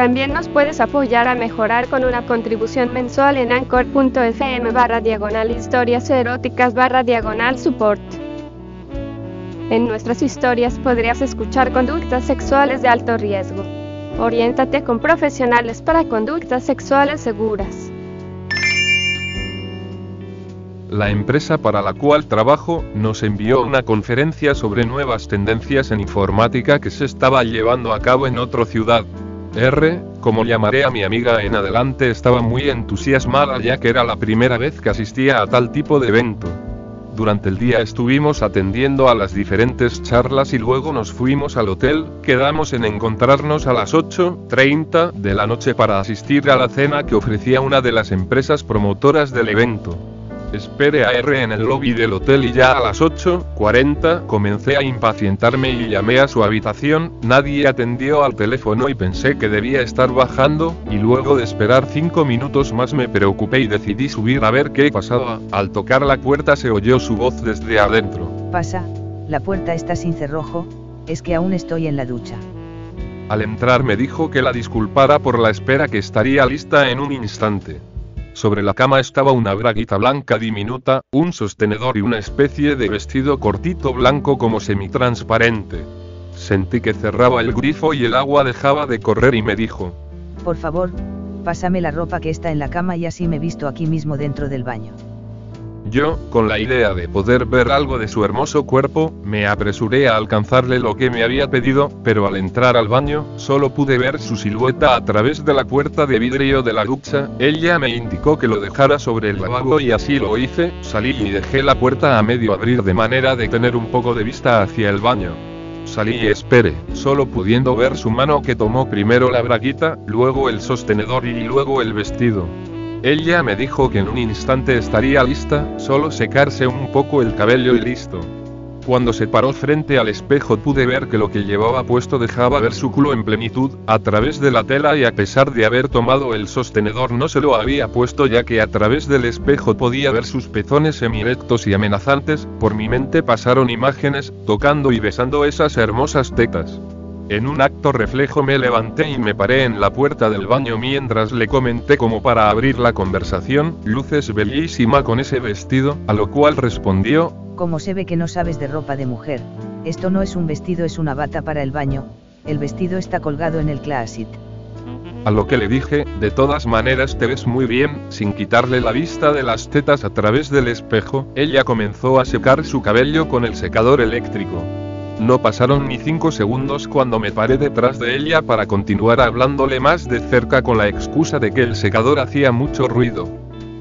También nos puedes apoyar a mejorar con una contribución mensual en anchor.fm barra diagonal historias eróticas barra diagonal support. En nuestras historias podrías escuchar conductas sexuales de alto riesgo. Oriéntate con profesionales para conductas sexuales seguras. La empresa para la cual trabajo nos envió una conferencia sobre nuevas tendencias en informática que se estaba llevando a cabo en otra ciudad. R, como llamaré a mi amiga en adelante, estaba muy entusiasmada ya que era la primera vez que asistía a tal tipo de evento. Durante el día estuvimos atendiendo a las diferentes charlas y luego nos fuimos al hotel, quedamos en encontrarnos a las 8.30 de la noche para asistir a la cena que ofrecía una de las empresas promotoras del evento. Espere a R en el lobby del hotel y ya a las 8.40 comencé a impacientarme y llamé a su habitación, nadie atendió al teléfono y pensé que debía estar bajando, y luego de esperar 5 minutos más me preocupé y decidí subir a ver qué pasaba. Al tocar la puerta se oyó su voz desde adentro. Pasa, la puerta está sin cerrojo, es que aún estoy en la ducha. Al entrar me dijo que la disculpara por la espera que estaría lista en un instante. Sobre la cama estaba una braguita blanca diminuta, un sostenedor y una especie de vestido cortito blanco como semitransparente. Sentí que cerraba el grifo y el agua dejaba de correr y me dijo, Por favor, pásame la ropa que está en la cama y así me visto aquí mismo dentro del baño. Yo, con la idea de poder ver algo de su hermoso cuerpo, me apresuré a alcanzarle lo que me había pedido, pero al entrar al baño, solo pude ver su silueta a través de la puerta de vidrio de la ducha. Ella me indicó que lo dejara sobre el lavabo y así lo hice, salí y dejé la puerta a medio abrir de manera de tener un poco de vista hacia el baño. Salí y esperé, solo pudiendo ver su mano que tomó primero la braguita, luego el sostenedor y luego el vestido. Ella me dijo que en un instante estaría lista, solo secarse un poco el cabello y listo. Cuando se paró frente al espejo pude ver que lo que llevaba puesto dejaba ver su culo en plenitud, a través de la tela y a pesar de haber tomado el sostenedor no se lo había puesto ya que a través del espejo podía ver sus pezones semirectos y amenazantes, por mi mente pasaron imágenes, tocando y besando esas hermosas tetas. En un acto reflejo me levanté y me paré en la puerta del baño mientras le comenté como para abrir la conversación, luces bellísima con ese vestido, a lo cual respondió, Como se ve que no sabes de ropa de mujer, esto no es un vestido es una bata para el baño, el vestido está colgado en el closet. A lo que le dije, de todas maneras te ves muy bien, sin quitarle la vista de las tetas a través del espejo, ella comenzó a secar su cabello con el secador eléctrico. No pasaron ni cinco segundos cuando me paré detrás de ella para continuar hablándole más de cerca con la excusa de que el secador hacía mucho ruido.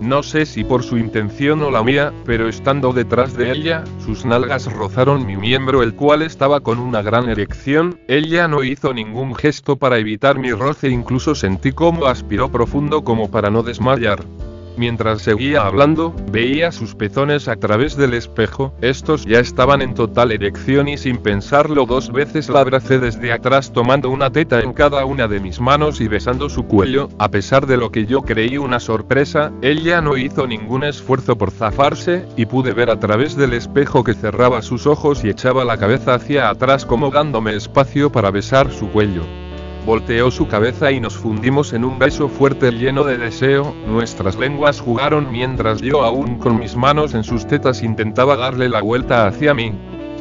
No sé si por su intención o la mía, pero estando detrás de ella, sus nalgas rozaron mi miembro el cual estaba con una gran erección, ella no hizo ningún gesto para evitar mi roce incluso sentí como aspiró profundo como para no desmayar. Mientras seguía hablando, veía sus pezones a través del espejo, estos ya estaban en total erección y sin pensarlo dos veces la abracé desde atrás tomando una teta en cada una de mis manos y besando su cuello, a pesar de lo que yo creí una sorpresa, ella no hizo ningún esfuerzo por zafarse, y pude ver a través del espejo que cerraba sus ojos y echaba la cabeza hacia atrás como dándome espacio para besar su cuello. Volteó su cabeza y nos fundimos en un beso fuerte lleno de deseo, nuestras lenguas jugaron mientras yo aún con mis manos en sus tetas intentaba darle la vuelta hacia mí.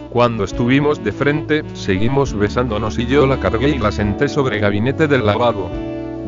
Cuando estuvimos de frente, seguimos besándonos y yo la cargué y la senté sobre el gabinete del lavabo.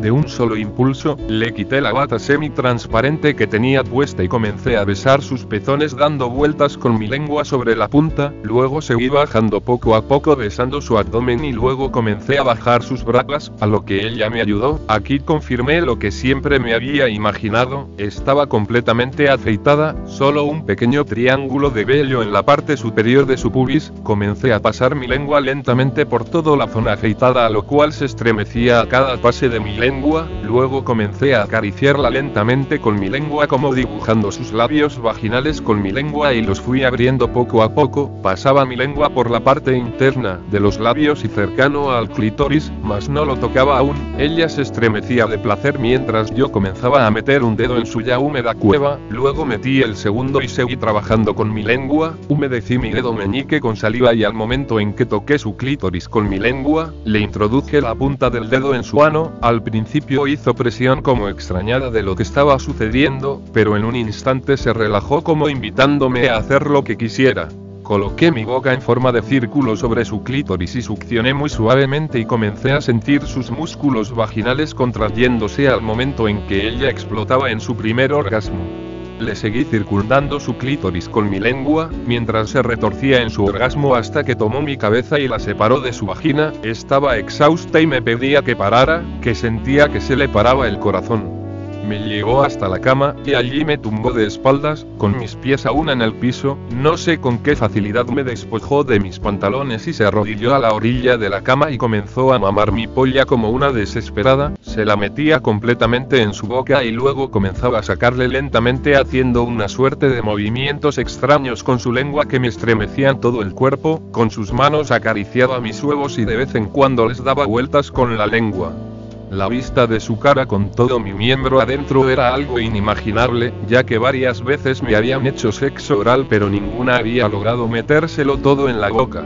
De un solo impulso, le quité la bata semi-transparente que tenía puesta y comencé a besar sus pezones dando vueltas con mi lengua sobre la punta, luego seguí bajando poco a poco besando su abdomen y luego comencé a bajar sus bragas, a lo que ella me ayudó, aquí confirmé lo que siempre me había imaginado, estaba completamente afeitada, solo un pequeño triángulo de vello en la parte superior de su pubis, comencé a pasar mi lengua lentamente por toda la zona afeitada a lo cual se estremecía a cada pase de mi lengua lengua, luego comencé a acariciarla lentamente con mi lengua como dibujando sus labios vaginales con mi lengua y los fui abriendo poco a poco, pasaba mi lengua por la parte interna de los labios y cercano al clítoris, mas no lo tocaba aún, ella se estremecía de placer mientras yo comenzaba a meter un dedo en su ya húmeda cueva, luego metí el segundo y seguí trabajando con mi lengua, humedecí mi dedo meñique con saliva y al momento en que toqué su clítoris con mi lengua, le introduje la punta del dedo en su ano, al principio hizo presión como extrañada de lo que estaba sucediendo, pero en un instante se relajó como invitándome a hacer lo que quisiera. Coloqué mi boca en forma de círculo sobre su clítoris y succioné muy suavemente y comencé a sentir sus músculos vaginales contrayéndose al momento en que ella explotaba en su primer orgasmo. Le seguí circundando su clítoris con mi lengua, mientras se retorcía en su orgasmo hasta que tomó mi cabeza y la separó de su vagina, estaba exhausta y me pedía que parara, que sentía que se le paraba el corazón. Me llevó hasta la cama, y allí me tumbó de espaldas, con mis pies aún en el piso, no sé con qué facilidad me despojó de mis pantalones y se arrodilló a la orilla de la cama y comenzó a mamar mi polla como una desesperada, se la metía completamente en su boca y luego comenzaba a sacarle lentamente haciendo una suerte de movimientos extraños con su lengua que me estremecían todo el cuerpo, con sus manos acariciaba mis huevos y de vez en cuando les daba vueltas con la lengua. La vista de su cara con todo mi miembro adentro era algo inimaginable, ya que varias veces me habían hecho sexo oral pero ninguna había logrado metérselo todo en la boca.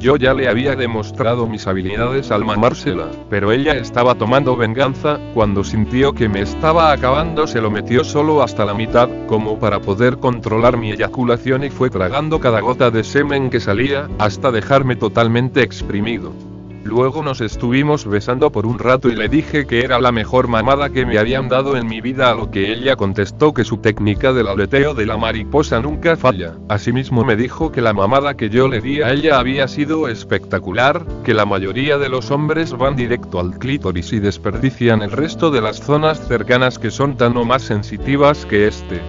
Yo ya le había demostrado mis habilidades al mamársela, pero ella estaba tomando venganza, cuando sintió que me estaba acabando se lo metió solo hasta la mitad, como para poder controlar mi eyaculación y fue tragando cada gota de semen que salía, hasta dejarme totalmente exprimido. Luego nos estuvimos besando por un rato y le dije que era la mejor mamada que me habían dado en mi vida a lo que ella contestó que su técnica del aleteo de la mariposa nunca falla. Asimismo me dijo que la mamada que yo le di a ella había sido espectacular, que la mayoría de los hombres van directo al clítoris y desperdician el resto de las zonas cercanas que son tan o más sensitivas que este.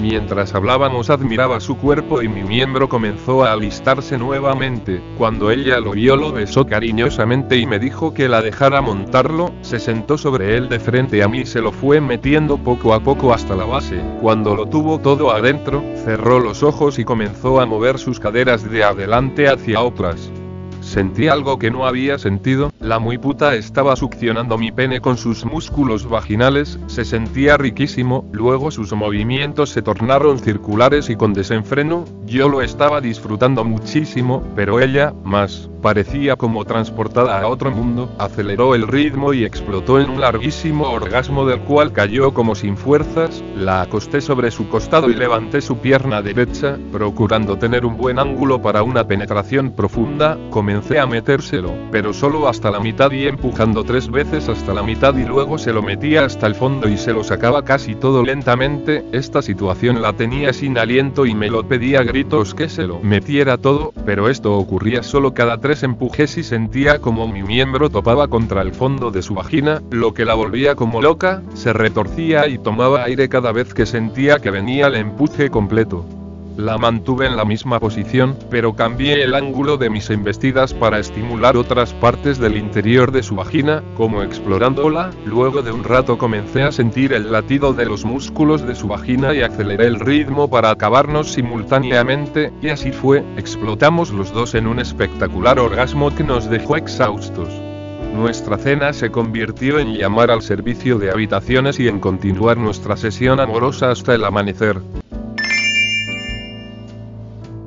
Mientras hablábamos admiraba su cuerpo y mi miembro comenzó a alistarse nuevamente. Cuando ella lo vio lo besó cariñosamente y me dijo que la dejara montarlo, se sentó sobre él de frente a mí y se lo fue metiendo poco a poco hasta la base. Cuando lo tuvo todo adentro, cerró los ojos y comenzó a mover sus caderas de adelante hacia otras. Sentí algo que no había sentido, la muy puta estaba succionando mi pene con sus músculos vaginales, se sentía riquísimo, luego sus movimientos se tornaron circulares y con desenfreno, yo lo estaba disfrutando muchísimo, pero ella, más, parecía como transportada a otro mundo, aceleró el ritmo y explotó en un larguísimo orgasmo del cual cayó como sin fuerzas, la acosté sobre su costado y levanté su pierna derecha, procurando tener un buen ángulo para una penetración profunda, comencé a metérselo, pero solo hasta la mitad y empujando tres veces hasta la mitad y luego se lo metía hasta el fondo y se lo sacaba casi todo lentamente, esta situación la tenía sin aliento y me lo pedía a gritos que se lo metiera todo, pero esto ocurría solo cada tres empujes y sentía como mi miembro topaba contra el fondo de su vagina, lo que la volvía como loca, se retorcía y tomaba aire cada vez que sentía que venía el empuje completo. La mantuve en la misma posición, pero cambié el ángulo de mis embestidas para estimular otras partes del interior de su vagina, como explorándola, luego de un rato comencé a sentir el latido de los músculos de su vagina y aceleré el ritmo para acabarnos simultáneamente, y así fue, explotamos los dos en un espectacular orgasmo que nos dejó exhaustos. Nuestra cena se convirtió en llamar al servicio de habitaciones y en continuar nuestra sesión amorosa hasta el amanecer.